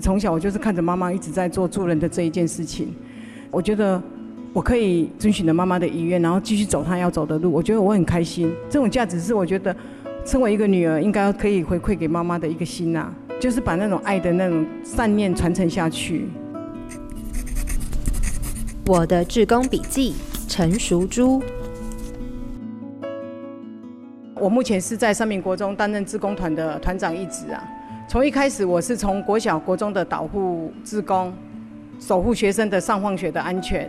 从小我就是看着妈妈一直在做助人的这一件事情，我觉得我可以遵循着妈妈的遗愿，然后继续走她要走的路。我觉得我很开心，这种价值是我觉得，身为一个女儿应该可以回馈给妈妈的一个心呐，就是把那种爱的那种善念传承下去。我的志工笔记，陈淑珠。我目前是在三民国中担任志工团的团长一职啊。从一开始，我是从国小、国中的导护志工，守护学生的上放学的安全，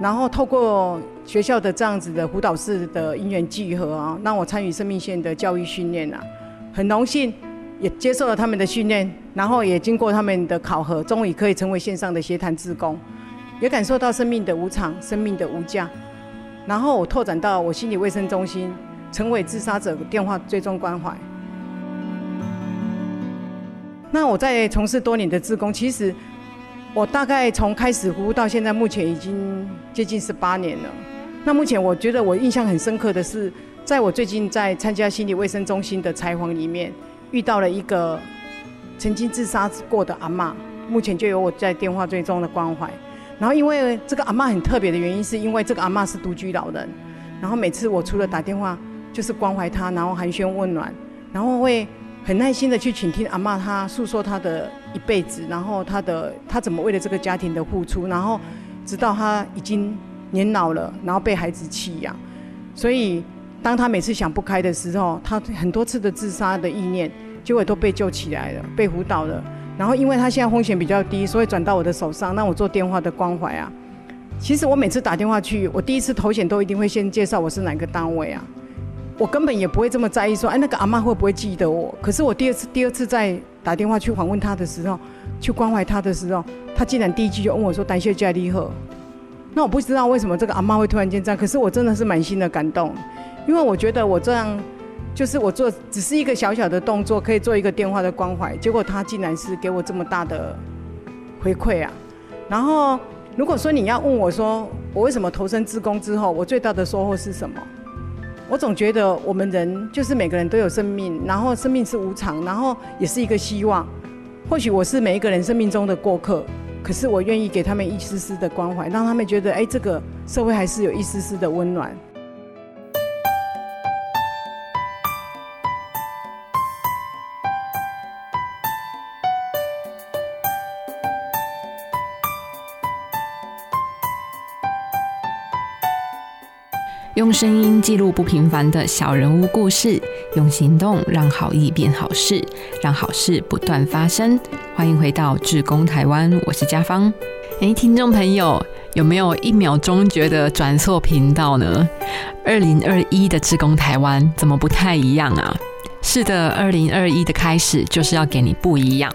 然后透过学校的这样子的辅导室的因缘聚合啊，让我参与生命线的教育训练啊，很荣幸也接受了他们的训练，然后也经过他们的考核，终于可以成为线上的协谈志工，也感受到生命的无常、生命的无价，然后我拓展到我心理卫生中心，成为自杀者电话追踪关怀。那我在从事多年的志工，其实我大概从开始服务到现在，目前已经接近十八年了。那目前我觉得我印象很深刻的是，在我最近在参加心理卫生中心的采访里面，遇到了一个曾经自杀过的阿妈，目前就有我在电话追踪的关怀。然后因为这个阿妈很特别的原因，是因为这个阿妈是独居老人，然后每次我除了打电话，就是关怀她，然后寒暄问暖，然后会。很耐心的去倾听阿妈，她诉说她的一辈子，然后她的她怎么为了这个家庭的付出，然后直到她已经年老了，然后被孩子弃养，所以当她每次想不开的时候，她很多次的自杀的意念，结果都被救起来了，被辅导了。然后因为她现在风险比较低，所以转到我的手上，让我做电话的关怀啊。其实我每次打电话去，我第一次头险都一定会先介绍我是哪个单位啊。我根本也不会这么在意，说哎，那个阿妈会不会记得我？可是我第二次、第二次在打电话去访问她的时候，去关怀她的时候，她竟然第一句就问我说：“感谢家里贺。”那我不知道为什么这个阿妈会突然间这样，可是我真的是满心的感动，因为我觉得我这样就是我做只是一个小小的动作，可以做一个电话的关怀，结果她竟然是给我这么大的回馈啊！然后如果说你要问我说我为什么投身自工之后，我最大的收获是什么？我总觉得我们人就是每个人都有生命，然后生命是无常，然后也是一个希望。或许我是每一个人生命中的过客，可是我愿意给他们一丝丝的关怀，让他们觉得，哎，这个社会还是有一丝丝的温暖。用声音记录不平凡的小人物故事，用行动让好意变好事，让好事不断发生。欢迎回到志工台湾，我是家芳。诶，听众朋友，有没有一秒钟觉得转错频道呢？二零二一的志工台湾怎么不太一样啊？是的，二零二一的开始就是要给你不一样。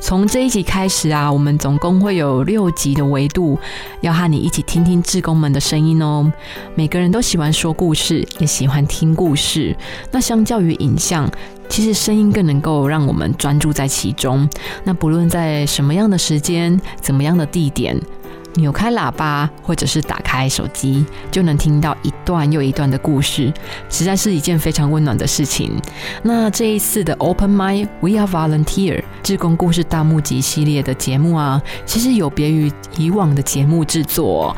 从这一集开始啊，我们总共会有六集的维度，要和你一起听听志工们的声音哦。每个人都喜欢说故事，也喜欢听故事。那相较于影像，其实声音更能够让我们专注在其中。那不论在什么样的时间、怎么样的地点。扭开喇叭，或者是打开手机，就能听到一段又一段的故事，实在是一件非常温暖的事情。那这一次的 Open My We Are Volunteer 志工故事大募集系列的节目啊，其实有别于以往的节目制作，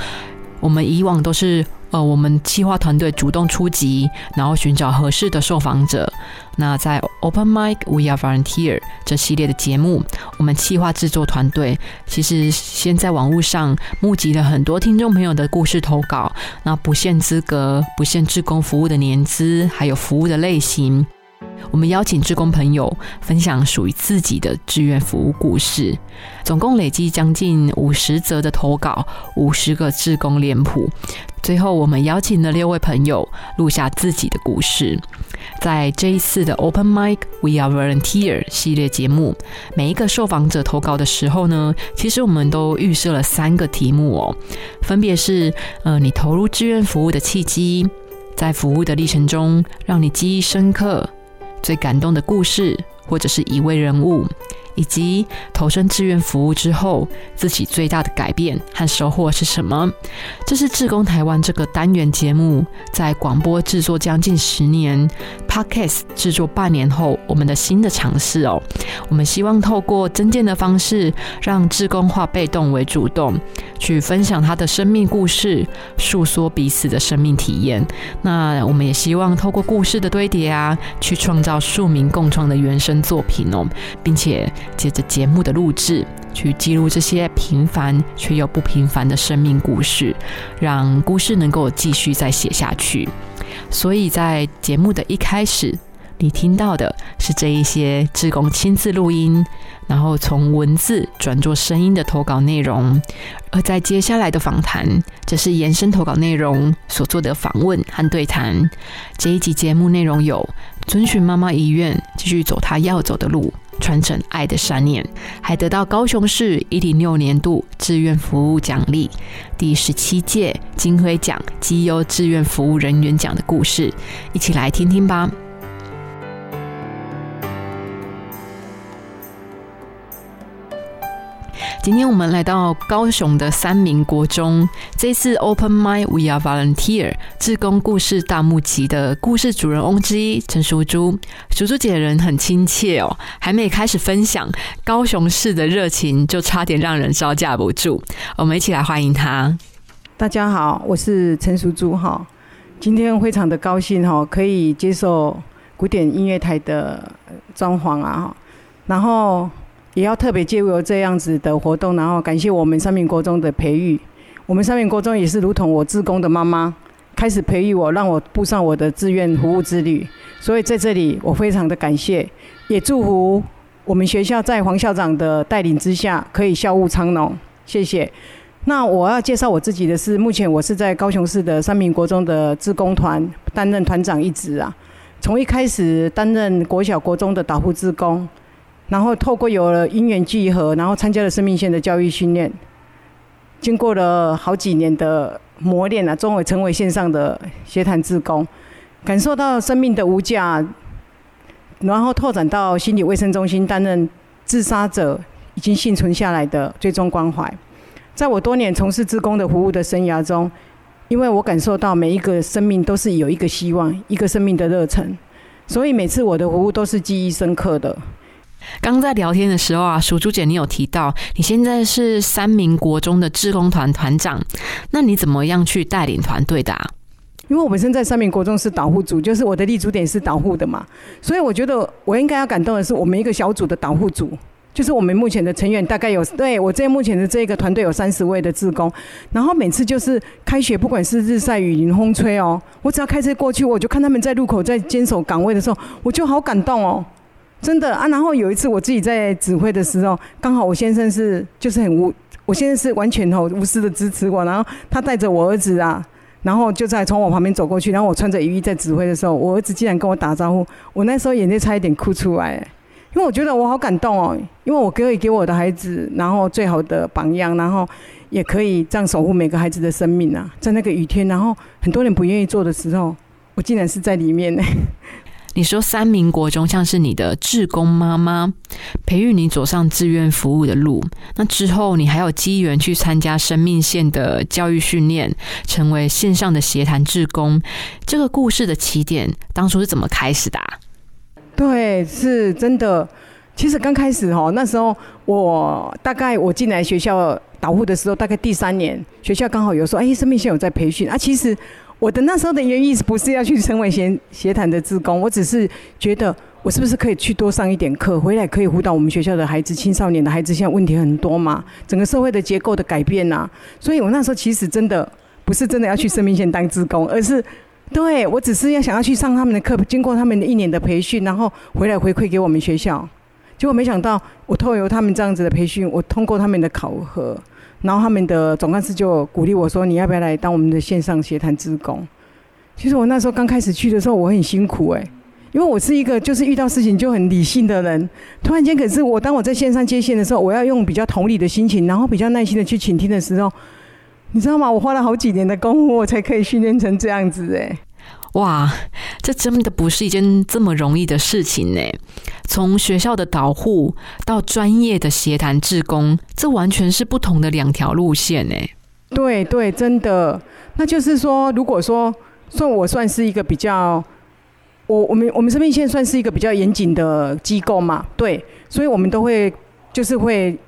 我们以往都是。呃，我们企划团队主动出击，然后寻找合适的受访者。那在 Open Mic We Are Volunteer 这系列的节目，我们企划制作团队其实先在网络上募集了很多听众朋友的故事投稿，那不限资格，不限志工服务的年资，还有服务的类型。我们邀请志工朋友分享属于自己的志愿服务故事，总共累计将近五十则的投稿，五十个志工脸谱。最后，我们邀请了六位朋友录下自己的故事。在这一次的 Open Mic We Are Volunteer 系列节目，每一个受访者投稿的时候呢，其实我们都预设了三个题目哦，分别是：呃，你投入志愿服务的契机，在服务的历程中让你记忆深刻。最感动的故事，或者是一位人物，以及投身志愿服务之后自己最大的改变和收获是什么？这是志工台湾这个单元节目在广播制作将近十年，Podcast 制作半年后，我们的新的尝试哦。我们希望透过增建的方式，让志工化被动为主动，去分享他的生命故事，诉说彼此的生命体验。那我们也希望透过故事的堆叠啊，去创造庶民共创的原生作品哦，并且借着节目的录制，去记录这些平凡却又不平凡的生命故事，让故事能够继续再写下去。所以在节目的一开始。你听到的是这一些志工亲自录音，然后从文字转做声音的投稿内容，而在接下来的访谈，则是延伸投稿内容所做的访问和对谈。这一集节目内容有：遵循妈妈遗愿，继续走她要走的路，传承爱的善念，还得到高雄市一零六年度志愿服务奖励，第十七届金辉奖绩优志愿服务人员奖的故事，一起来听听吧。今天我们来到高雄的三明国中，这次 Open My We Are Volunteer 志工故事大募集的故事主人翁之一陈淑珠，淑珠姐人很亲切哦，还没开始分享高雄市的热情，就差点让人招架不住。我们一起来欢迎她。大家好，我是陈淑珠哈，今天非常的高兴哈，可以接受古典音乐台的装潢啊，然后。也要特别借由这样子的活动，然后感谢我们三明国中的培育。我们三明国中也是如同我自工的妈妈，开始培育我，让我步上我的志愿服务之旅。所以在这里，我非常的感谢，也祝福我们学校在黄校长的带领之下，可以校务昌隆。谢谢。那我要介绍我自己的是，目前我是在高雄市的三明国中的志工团担任团长一职啊。从一开始担任国小国中的导护志工。然后透过有了因缘聚合，然后参加了生命线的教育训练，经过了好几年的磨练啊，终于成为线上的协谈志工，感受到生命的无价，然后拓展到心理卫生中心担任自杀者已经幸存下来的最终关怀。在我多年从事志工的服务的生涯中，因为我感受到每一个生命都是有一个希望，一个生命的热忱，所以每次我的服务都是记忆深刻的。刚在聊天的时候啊，鼠猪姐，你有提到你现在是三名国中的志工团团长，那你怎么样去带领团队的？因为我本身在三名国中是导护组，就是我的立足点是导护的嘛，所以我觉得我应该要感动的是我们一个小组的导护组，就是我们目前的成员大概有，对我这目前的这个团队有三十位的志工，然后每次就是开学，不管是日晒雨淋风吹哦，我只要开车过去，我就看他们在路口在坚守岗位的时候，我就好感动哦。真的啊，然后有一次我自己在指挥的时候，刚好我先生是就是很无，我先生是完全哦无私的支持我，然后他带着我儿子啊，然后就在从我旁边走过去，然后我穿着雨衣在指挥的时候，我儿子竟然跟我打招呼，我那时候眼泪差一点哭出来，因为我觉得我好感动哦，因为我可以给我的孩子，然后最好的榜样，然后也可以这样守护每个孩子的生命啊，在那个雨天，然后很多人不愿意做的时候，我竟然是在里面呢。你说三民国中像是你的志工妈妈，培育你走上志愿服务的路。那之后你还有机缘去参加生命线的教育训练，成为线上的协谈志工。这个故事的起点当初是怎么开始的？对，是真的。其实刚开始哦，那时候我大概我进来学校导护的时候，大概第三年，学校刚好有说，哎，生命线有在培训啊。其实。我的那时候的原意不是要去成为协协谈的志工？我只是觉得我是不是可以去多上一点课，回来可以辅导我们学校的孩子、青少年的孩子。现在问题很多嘛，整个社会的结构的改变呐，所以我那时候其实真的不是真的要去生命线当志工，而是对我只是要想要去上他们的课，经过他们的一年的培训，然后回来回馈给我们学校。结果没想到，我透过他们这样子的培训，我通过他们的考核。然后他们的总干事就鼓励我说：“你要不要来当我们的线上协谈职工？”其实我那时候刚开始去的时候，我很辛苦哎，因为我是一个就是遇到事情就很理性的人。突然间，可是我当我在线上接线的时候，我要用比较同理的心情，然后比较耐心的去倾听的时候，你知道吗？我花了好几年的功夫，我才可以训练成这样子哎。哇，这真的不是一件这么容易的事情呢。从学校的导护到专业的协谈志工，这完全是不同的两条路线呢。对对，真的。那就是说，如果说算我算是一个比较，我我们我们生命线算是一个比较严谨的机构嘛，对，所以我们都会就是会。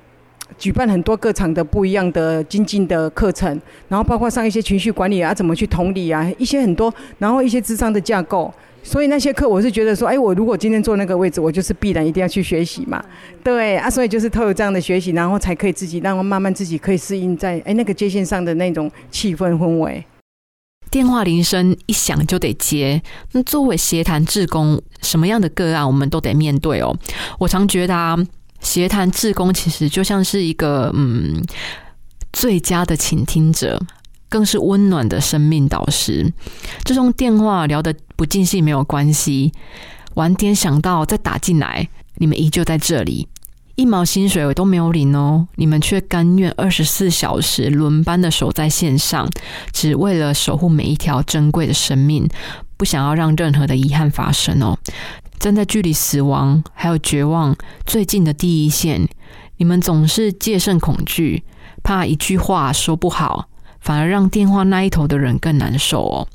举办很多各场的不一样的精进的课程，然后包括上一些情绪管理啊，怎么去同理啊，一些很多，然后一些智商的架构。所以那些课我是觉得说，哎，我如果今天坐那个位置，我就是必然一定要去学习嘛。对啊，所以就是透过这样的学习，然后才可以自己让慢慢自己可以适应在哎那个接线上的那种气氛氛围。电话铃声一响就得接。那作为协谈志工，什么样的个案我们都得面对哦。我常觉得啊。协谈志工其实就像是一个嗯最佳的倾听者，更是温暖的生命导师。这种电话聊得不尽兴没有关系，晚点想到再打进来，你们依旧在这里，一毛薪水我都没有领哦，你们却甘愿二十四小时轮班的守在线上，只为了守护每一条珍贵的生命，不想要让任何的遗憾发生哦。站在距离死亡还有绝望最近的第一线，你们总是戒慎恐惧，怕一句话说不好，反而让电话那一头的人更难受哦。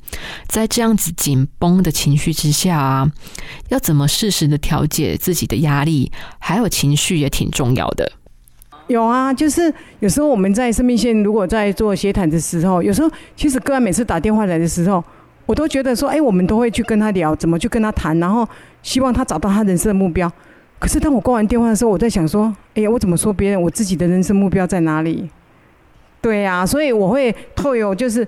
在这样子紧绷的情绪之下啊，要怎么适时的调节自己的压力，还有情绪也挺重要的。有啊，就是有时候我们在生命线如果在做协谈的时候，有时候其实个案每次打电话来的时候。我都觉得说，哎，我们都会去跟他聊，怎么去跟他谈，然后希望他找到他人生的目标。可是当我挂完电话的时候，我在想说，哎呀，我怎么说别人？我自己的人生目标在哪里？对呀，所以我会透有就是，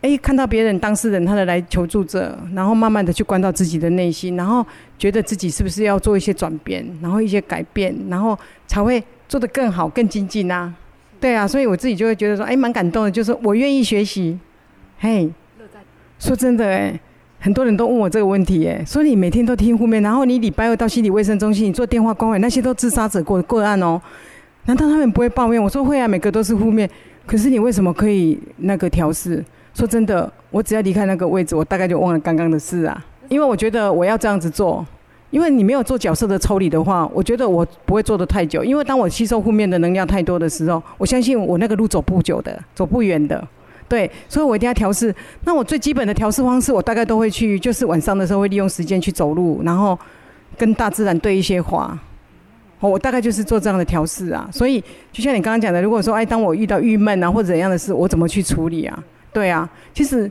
哎，看到别人当事人他的来求助者，然后慢慢的去关到自己的内心，然后觉得自己是不是要做一些转变，然后一些改变，然后才会做得更好、更精进啊。对啊，所以我自己就会觉得说，哎，蛮感动的，就是我愿意学习，嘿。说真的哎，很多人都问我这个问题哎，说你每天都听负面，然后你礼拜二到心理卫生中心，你做电话关怀，那些都自杀者过个案哦，难道他们不会抱怨？我说会啊，每个都是负面，可是你为什么可以那个调试？说真的，我只要离开那个位置，我大概就忘了刚刚的事啊，因为我觉得我要这样子做，因为你没有做角色的抽离的话，我觉得我不会做的太久，因为当我吸收负面的能量太多的时候，我相信我那个路走不久的，走不远的。对，所以我一定要调试。那我最基本的调试方式，我大概都会去，就是晚上的时候会利用时间去走路，然后跟大自然对一些话。我大概就是做这样的调试啊。所以就像你刚刚讲的，如果说哎，当我遇到郁闷啊或者怎样的事，我怎么去处理啊？对啊，其实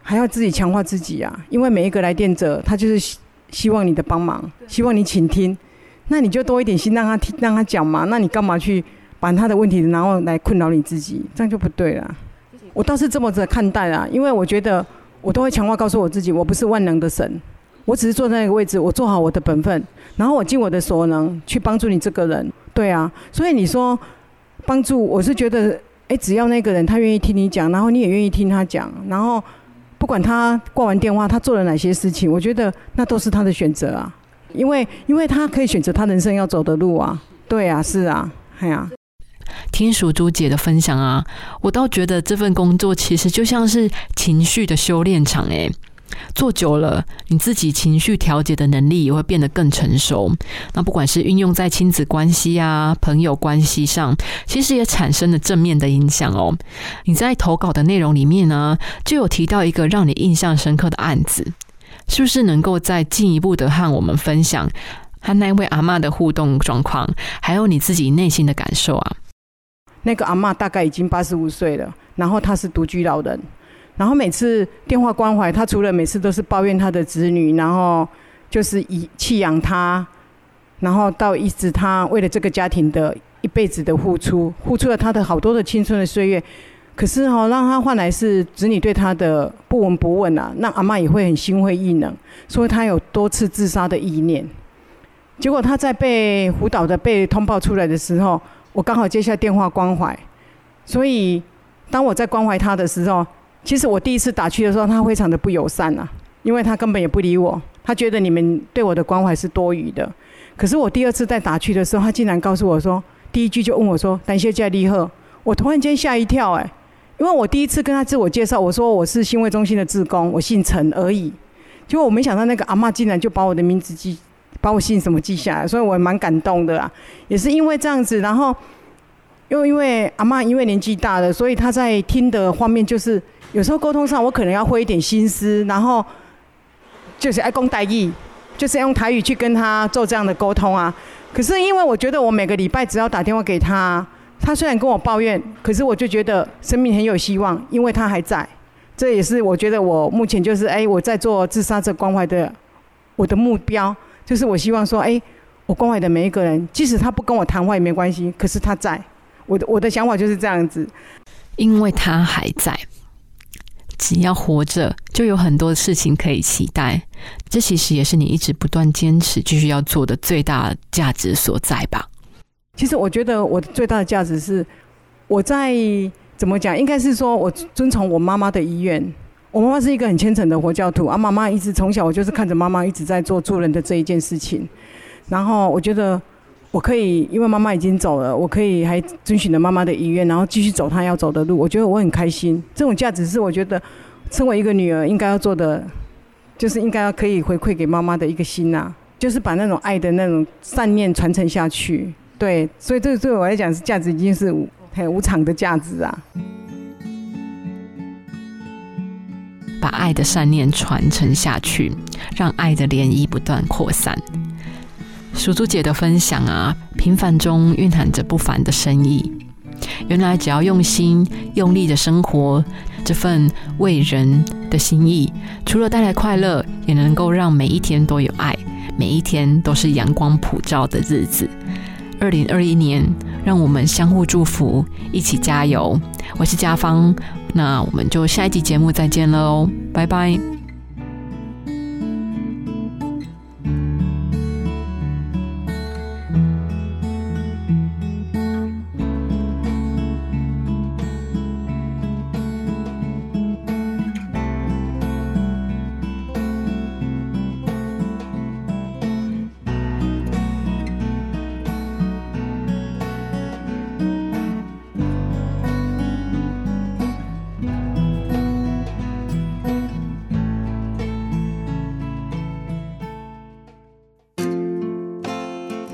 还要自己强化自己啊。因为每一个来电者，他就是希希望你的帮忙，希望你倾听。那你就多一点心让他听，让他讲嘛。那你干嘛去把他的问题然后来困扰你自己？这样就不对了。我倒是这么着看待啊，因为我觉得我都会强化告诉我自己，我不是万能的神，我只是坐在那个位置，我做好我的本分，然后我尽我的所能去帮助你这个人。对啊，所以你说帮助，我是觉得，哎，只要那个人他愿意听你讲，然后你也愿意听他讲，然后不管他挂完电话他做了哪些事情，我觉得那都是他的选择啊，因为因为他可以选择他人生要走的路啊。对啊，是啊，哎呀。听属猪姐的分享啊，我倒觉得这份工作其实就像是情绪的修炼场诶，做久了，你自己情绪调节的能力也会变得更成熟。那不管是运用在亲子关系啊、朋友关系上，其实也产生了正面的影响哦。你在投稿的内容里面呢，就有提到一个让你印象深刻的案子，是不是能够再进一步的和我们分享和那位阿妈的互动状况，还有你自己内心的感受啊？那个阿妈大概已经八十五岁了，然后她是独居老人，然后每次电话关怀，她除了每次都是抱怨她的子女，然后就是以弃养她，然后到一直她为了这个家庭的一辈子的付出，付出了她的好多的青春的岁月，可是哈，让她换来是子女对她的不闻不问啊，那阿妈也会很心灰意冷，所以她有多次自杀的意念，结果她在被辅导的被通报出来的时候。我刚好接下电话关怀，所以当我在关怀他的时候，其实我第一次打去的时候，他非常的不友善呐，因为他根本也不理我，他觉得你们对我的关怀是多余的。可是我第二次再打去的时候，他竟然告诉我说，第一句就问我说：“感谢加利赫。”我突然间吓一跳，哎，因为我第一次跟他自我介绍，我说我是新卫中心的志工，我姓陈而已。结果我没想到那个阿妈竟然就把我的名字记，把我姓什么记下来，所以我蛮感动的啊。也是因为这样子，然后又因为阿妈因为年纪大了，所以她在听的方面就是有时候沟通上我可能要费一点心思，然后就是爱讲台语，就是用台语去跟她做这样的沟通啊。可是因为我觉得我每个礼拜只要打电话给她。他虽然跟我抱怨，可是我就觉得生命很有希望，因为他还在。这也是我觉得我目前就是哎，我在做自杀者关怀的我的目标，就是我希望说，哎，我关怀的每一个人，即使他不跟我谈话也没关系，可是他在。我的我的想法就是这样子，因为他还在，只要活着，就有很多事情可以期待。这其实也是你一直不断坚持继续要做的最大价值所在吧。其实我觉得我最大的价值是，我在怎么讲？应该是说我遵从我妈妈的遗愿。我妈妈是一个很虔诚的佛教徒，啊，妈妈一直从小我就是看着妈妈一直在做助人的这一件事情。然后我觉得我可以，因为妈妈已经走了，我可以还遵循着妈妈的遗愿，然后继续走她要走的路。我觉得我很开心。这种价值是我觉得身为一个女儿应该要做的，就是应该要可以回馈给妈妈的一个心呐，就是把那种爱的那种善念传承下去。对，所以这对我来讲是价值，已经是无很无常的价值啊。把爱的善念传承下去，让爱的涟漪不断扩散。淑珠姐的分享啊，平凡中蕴含着不凡的深意。原来只要用心、用力的生活，这份为人的心意，除了带来快乐，也能够让每一天都有爱，每一天都是阳光普照的日子。二零二一年，让我们相互祝福，一起加油。我是家芳，那我们就下一集节目再见了哦，拜拜。